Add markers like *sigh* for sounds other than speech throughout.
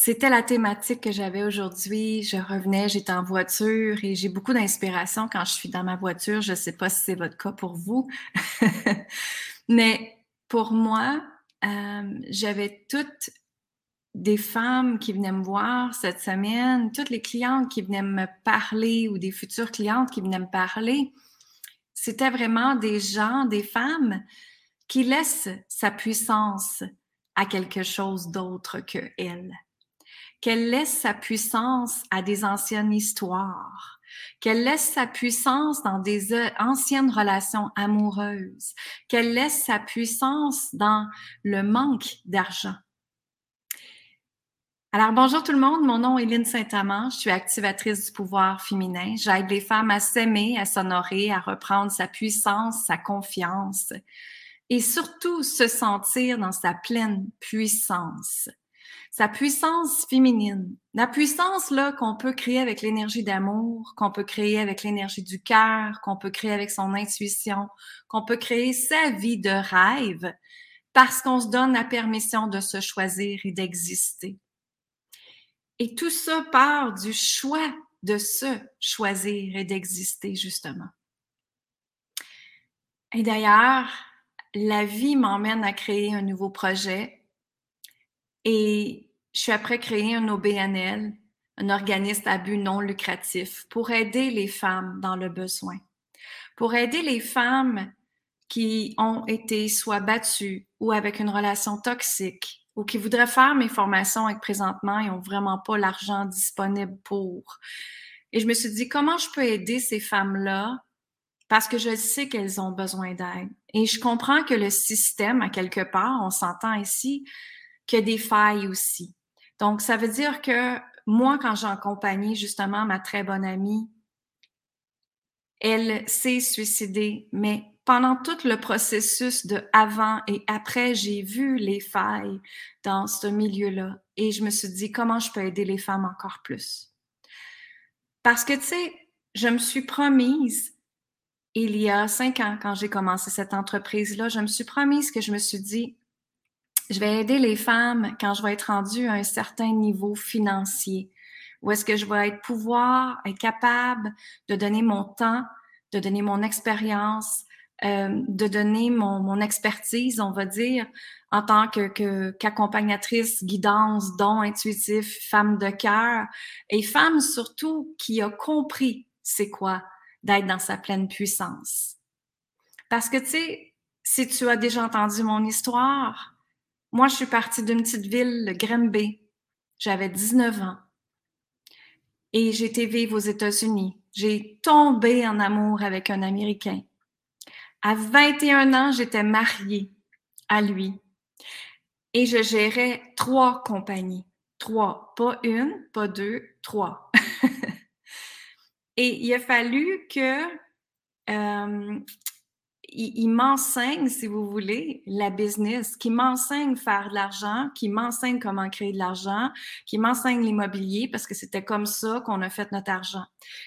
C'était la thématique que j'avais aujourd'hui. Je revenais, j'étais en voiture et j'ai beaucoup d'inspiration quand je suis dans ma voiture. Je ne sais pas si c'est votre cas pour vous, *laughs* mais pour moi, euh, j'avais toutes des femmes qui venaient me voir cette semaine, toutes les clientes qui venaient me parler ou des futures clientes qui venaient me parler c'était vraiment des gens, des femmes qui laissent sa puissance à quelque chose d'autre que elle. Qu'elle laisse sa puissance à des anciennes histoires, qu'elle laisse sa puissance dans des euh, anciennes relations amoureuses, qu'elle laisse sa puissance dans le manque d'argent, alors, bonjour tout le monde. Mon nom est Lynne Saint-Amand. Je suis activatrice du pouvoir féminin. J'aide les femmes à s'aimer, à s'honorer, à reprendre sa puissance, sa confiance et surtout se sentir dans sa pleine puissance. Sa puissance féminine. La puissance, là, qu'on peut créer avec l'énergie d'amour, qu'on peut créer avec l'énergie du cœur, qu'on peut créer avec son intuition, qu'on peut créer sa vie de rêve parce qu'on se donne la permission de se choisir et d'exister. Et tout ça part du choix de se choisir et d'exister, justement. Et d'ailleurs, la vie m'emmène à créer un nouveau projet et je suis après créer un OBNL, un organisme à but non lucratif, pour aider les femmes dans le besoin, pour aider les femmes qui ont été soit battues ou avec une relation toxique ou qui voudraient faire mes formations avec présentement et n'ont vraiment pas l'argent disponible pour. Et je me suis dit, comment je peux aider ces femmes-là? Parce que je sais qu'elles ont besoin d'aide. Et je comprends que le système, à quelque part, on s'entend ici, a des failles aussi. Donc, ça veut dire que moi, quand j'ai accompagné justement ma très bonne amie, elle s'est suicidée, mais pendant tout le processus de avant et après, j'ai vu les failles dans ce milieu-là et je me suis dit comment je peux aider les femmes encore plus? Parce que, tu sais, je me suis promise, il y a cinq ans, quand j'ai commencé cette entreprise-là, je me suis promise que je me suis dit, je vais aider les femmes quand je vais être rendue à un certain niveau financier, où est-ce que je vais être pouvoir, être capable de donner mon temps, de donner mon expérience, euh, de donner mon, mon, expertise, on va dire, en tant que qu'accompagnatrice, guidance, don intuitif, femme de cœur, et femme surtout qui a compris c'est quoi d'être dans sa pleine puissance. Parce que, tu sais, si tu as déjà entendu mon histoire, moi, je suis partie d'une petite ville, le Grimby. J'avais 19 ans. Et j'ai été vivre aux États-Unis. J'ai tombé en amour avec un Américain. À 21 ans, j'étais mariée à lui et je gérais trois compagnies. Trois, pas une, pas deux, trois. *laughs* et il a fallu que euh, il, m'enseigne, si vous voulez, la business, qui m'enseigne faire de l'argent, qui m'enseigne comment créer de l'argent, qui m'enseigne l'immobilier, parce que c'était comme ça qu'on a fait notre argent.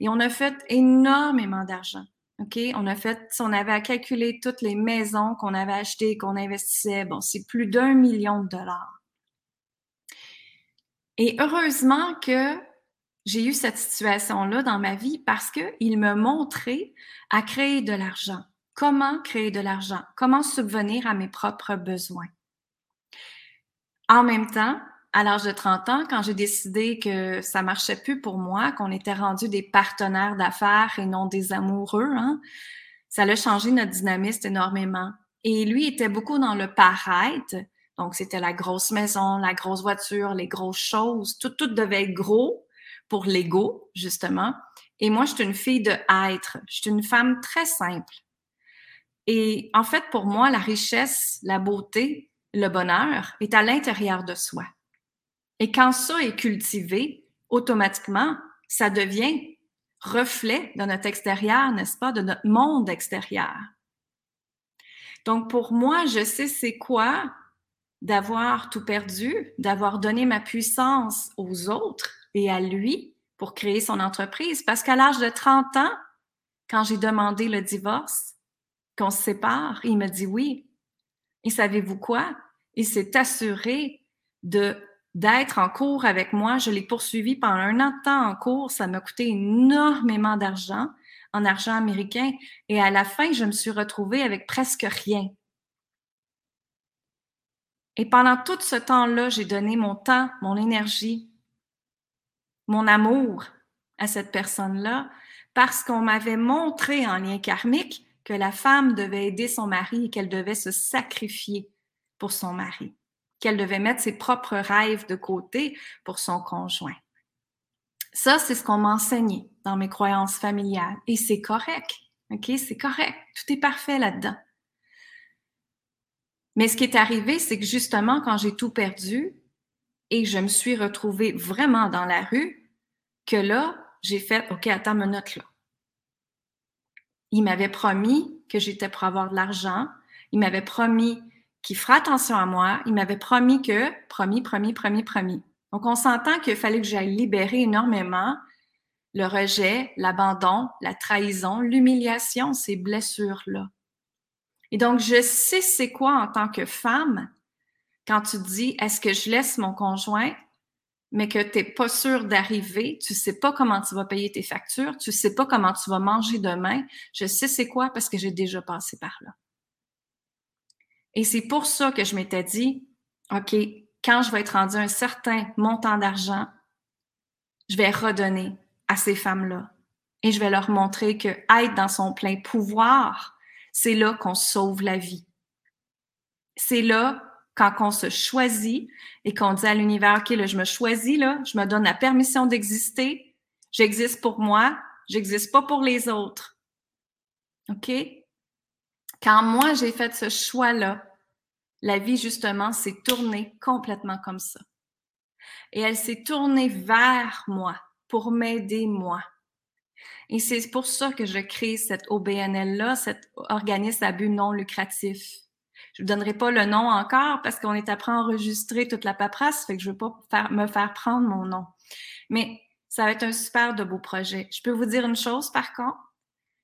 Et on a fait énormément d'argent. OK? On a fait, on avait à calculer toutes les maisons qu'on avait achetées, qu'on investissait, bon, c'est plus d'un million de dollars. Et heureusement que j'ai eu cette situation-là dans ma vie parce qu'il me montrait à créer de l'argent. Comment créer de l'argent? Comment subvenir à mes propres besoins? En même temps, à l'âge de 30 ans, quand j'ai décidé que ça marchait plus pour moi, qu'on était rendu des partenaires d'affaires et non des amoureux, hein, ça a changé notre dynamisme énormément. Et lui était beaucoup dans le paraître. Donc, c'était la grosse maison, la grosse voiture, les grosses choses. Tout, tout devait être gros pour l'ego, justement. Et moi, je suis une fille de être. Je suis une femme très simple. Et en fait, pour moi, la richesse, la beauté, le bonheur est à l'intérieur de soi. Et quand ça est cultivé, automatiquement, ça devient reflet de notre extérieur, n'est-ce pas, de notre monde extérieur. Donc, pour moi, je sais c'est quoi d'avoir tout perdu, d'avoir donné ma puissance aux autres et à lui pour créer son entreprise. Parce qu'à l'âge de 30 ans, quand j'ai demandé le divorce, qu'on se sépare, il me dit oui. Et savez-vous quoi? Il s'est assuré d'être en cours avec moi. Je l'ai poursuivi pendant un an de temps en cours. Ça m'a coûté énormément d'argent, en argent américain. Et à la fin, je me suis retrouvée avec presque rien. Et pendant tout ce temps-là, j'ai donné mon temps, mon énergie, mon amour à cette personne-là parce qu'on m'avait montré en lien karmique que la femme devait aider son mari et qu'elle devait se sacrifier pour son mari, qu'elle devait mettre ses propres rêves de côté pour son conjoint. Ça, c'est ce qu'on m'a dans mes croyances familiales et c'est correct. OK? C'est correct. Tout est parfait là-dedans. Mais ce qui est arrivé, c'est que justement, quand j'ai tout perdu et je me suis retrouvée vraiment dans la rue, que là, j'ai fait OK, attends une minute là. Il m'avait promis que j'étais pour avoir de l'argent. Il m'avait promis qu'il ferait attention à moi. Il m'avait promis que, promis, promis, promis, promis. Donc, on s'entend qu'il fallait que j'aille libérer énormément le rejet, l'abandon, la trahison, l'humiliation, ces blessures-là. Et donc, je sais c'est quoi en tant que femme quand tu dis est-ce que je laisse mon conjoint, mais que tu n'es pas sûr d'arriver, tu sais pas comment tu vas payer tes factures, tu sais pas comment tu vas manger demain. Je sais c'est quoi parce que j'ai déjà passé par là. Et c'est pour ça que je m'étais dit, OK, quand je vais être rendu un certain montant d'argent, je vais redonner à ces femmes-là et je vais leur montrer que être dans son plein pouvoir, c'est là qu'on sauve la vie. C'est là quand on se choisit et qu'on dit à l'univers, OK, là, je me choisis, là, je me donne la permission d'exister, j'existe pour moi, j'existe pas pour les autres. OK? Quand moi, j'ai fait ce choix-là, la vie, justement, s'est tournée complètement comme ça. Et elle s'est tournée vers moi pour m'aider, moi. Et c'est pour ça que je crée cette OBNL-là, cet organisme à but non lucratif. Je ne donnerai pas le nom encore parce qu'on est après enregistrer toute la paperasse, fait que je ne veux pas me faire prendre mon nom. Mais ça va être un super de beau projet. Je peux vous dire une chose par contre.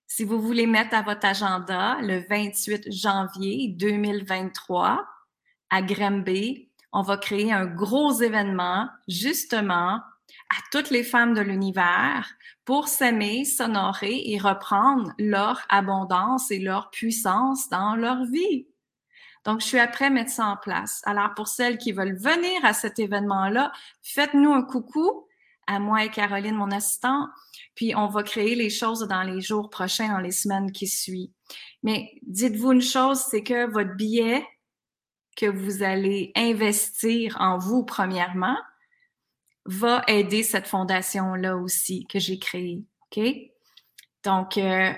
Si vous voulez mettre à votre agenda le 28 janvier 2023 à Granby, on va créer un gros événement justement à toutes les femmes de l'univers pour s'aimer, s'honorer et reprendre leur abondance et leur puissance dans leur vie. Donc, je suis après à mettre ça en place. Alors, pour celles qui veulent venir à cet événement-là, faites-nous un coucou à moi et Caroline, mon assistant, puis on va créer les choses dans les jours prochains, dans les semaines qui suivent. Mais dites-vous une chose, c'est que votre billet que vous allez investir en vous premièrement, va aider cette fondation-là aussi que j'ai créée. OK? Donc, euh,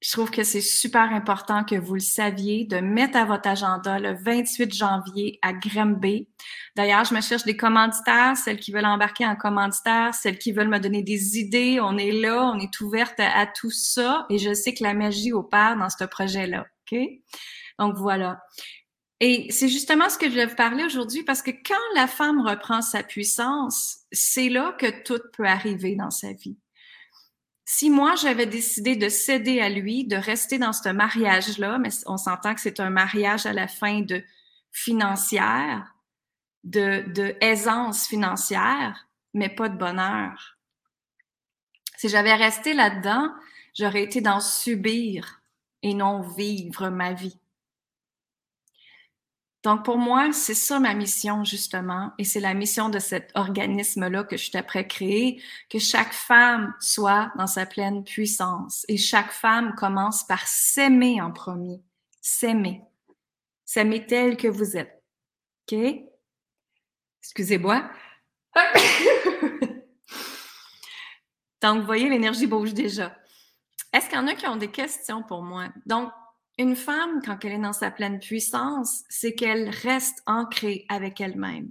je trouve que c'est super important que vous le saviez, de mettre à votre agenda le 28 janvier à Grimby. D'ailleurs, je me cherche des commanditaires, celles qui veulent embarquer en commanditaire, celles qui veulent me donner des idées. On est là, on est ouverte à, tout ça et je sais que la magie opère dans ce projet-là. OK? Donc voilà. Et c'est justement ce que je vais vous parler aujourd'hui parce que quand la femme reprend sa puissance, c'est là que tout peut arriver dans sa vie. Si moi, j'avais décidé de céder à lui, de rester dans ce mariage-là, mais on s'entend que c'est un mariage à la fin de financière, de, de aisance financière, mais pas de bonheur. Si j'avais resté là-dedans, j'aurais été dans subir et non vivre ma vie. Donc, pour moi, c'est ça ma mission, justement, et c'est la mission de cet organisme-là que je suis après créer, que chaque femme soit dans sa pleine puissance. Et chaque femme commence par s'aimer en premier. S'aimer. S'aimer telle que vous êtes. OK? Excusez-moi. *coughs* Donc, vous voyez, l'énergie bouge déjà. Est-ce qu'il y en a qui ont des questions pour moi? Une femme, quand elle est dans sa pleine puissance, c'est qu'elle reste ancrée avec elle-même.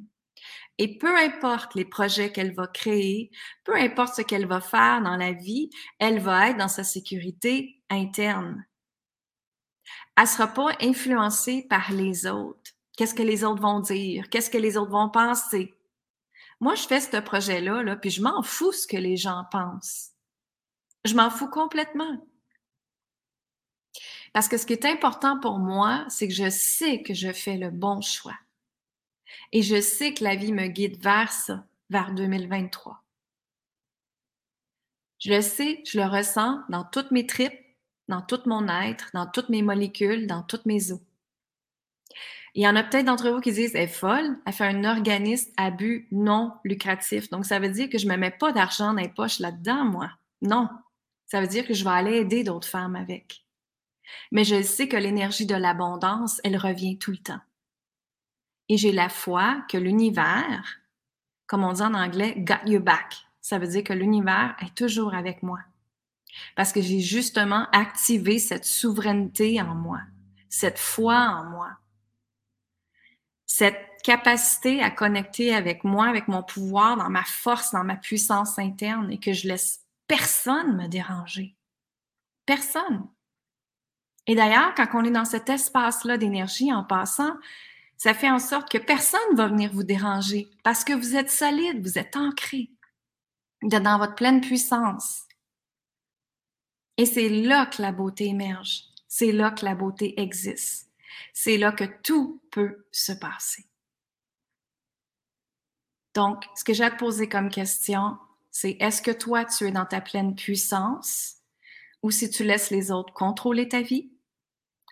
Et peu importe les projets qu'elle va créer, peu importe ce qu'elle va faire dans la vie, elle va être dans sa sécurité interne. Elle ne sera pas influencée par les autres. Qu'est-ce que les autres vont dire? Qu'est-ce que les autres vont penser? Moi, je fais ce projet-là, là, puis je m'en fous ce que les gens pensent. Je m'en fous complètement. Parce que ce qui est important pour moi, c'est que je sais que je fais le bon choix. Et je sais que la vie me guide vers ça, vers 2023. Je le sais, je le ressens dans toutes mes tripes, dans tout mon être, dans toutes mes molécules, dans toutes mes os. Il y en a peut-être d'entre vous qui disent, elle est folle, elle fait un organisme à but non lucratif. Donc, ça veut dire que je ne me mets pas d'argent dans les poches là-dedans, moi. Non. Ça veut dire que je vais aller aider d'autres femmes avec. Mais je sais que l'énergie de l'abondance, elle revient tout le temps. Et j'ai la foi que l'univers, comme on dit en anglais, got you back. Ça veut dire que l'univers est toujours avec moi. Parce que j'ai justement activé cette souveraineté en moi, cette foi en moi, cette capacité à connecter avec moi, avec mon pouvoir, dans ma force, dans ma puissance interne et que je laisse personne me déranger. Personne. Et d'ailleurs, quand on est dans cet espace-là d'énergie en passant, ça fait en sorte que personne ne va venir vous déranger parce que vous êtes solide, vous êtes ancré. Dans votre pleine puissance. Et c'est là que la beauté émerge. C'est là que la beauté existe. C'est là que tout peut se passer. Donc, ce que j'ai à te poser comme question, c'est est-ce que toi, tu es dans ta pleine puissance ou si tu laisses les autres contrôler ta vie?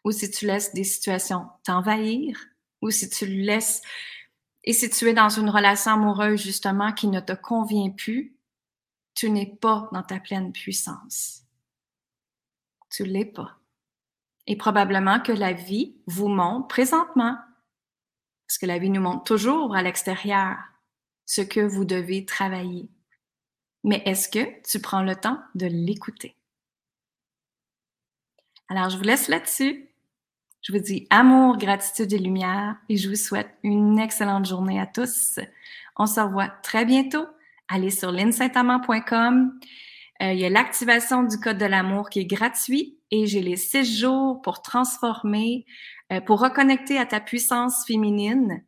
Ou si tu laisses des situations t'envahir ou si tu laisses et si tu es dans une relation amoureuse justement qui ne te convient plus, tu n'es pas dans ta pleine puissance. Tu l'es pas. Et probablement que la vie vous montre présentement, parce que la vie nous montre toujours à l'extérieur, ce que vous devez travailler. Mais est-ce que tu prends le temps de l'écouter? Alors, je vous laisse là-dessus. Je vous dis amour, gratitude et lumière et je vous souhaite une excellente journée à tous. On se revoit très bientôt. Allez sur linsaintamant.com. Euh, il y a l'activation du code de l'amour qui est gratuit et j'ai les six jours pour transformer, euh, pour reconnecter à ta puissance féminine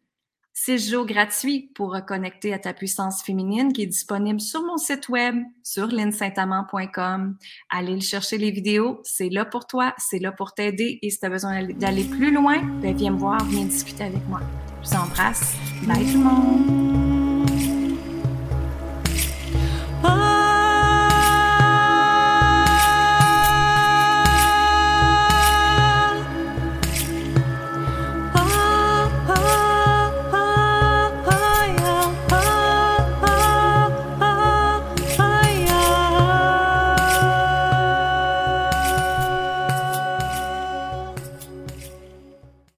six jours gratuits pour reconnecter à ta puissance féminine qui est disponible sur mon site web, sur linsaintamant.com. Allez le chercher les vidéos, c'est là pour toi, c'est là pour t'aider et si tu as besoin d'aller plus loin, ben viens me voir, viens discuter avec moi. Je vous embrasse. Bye tout le monde!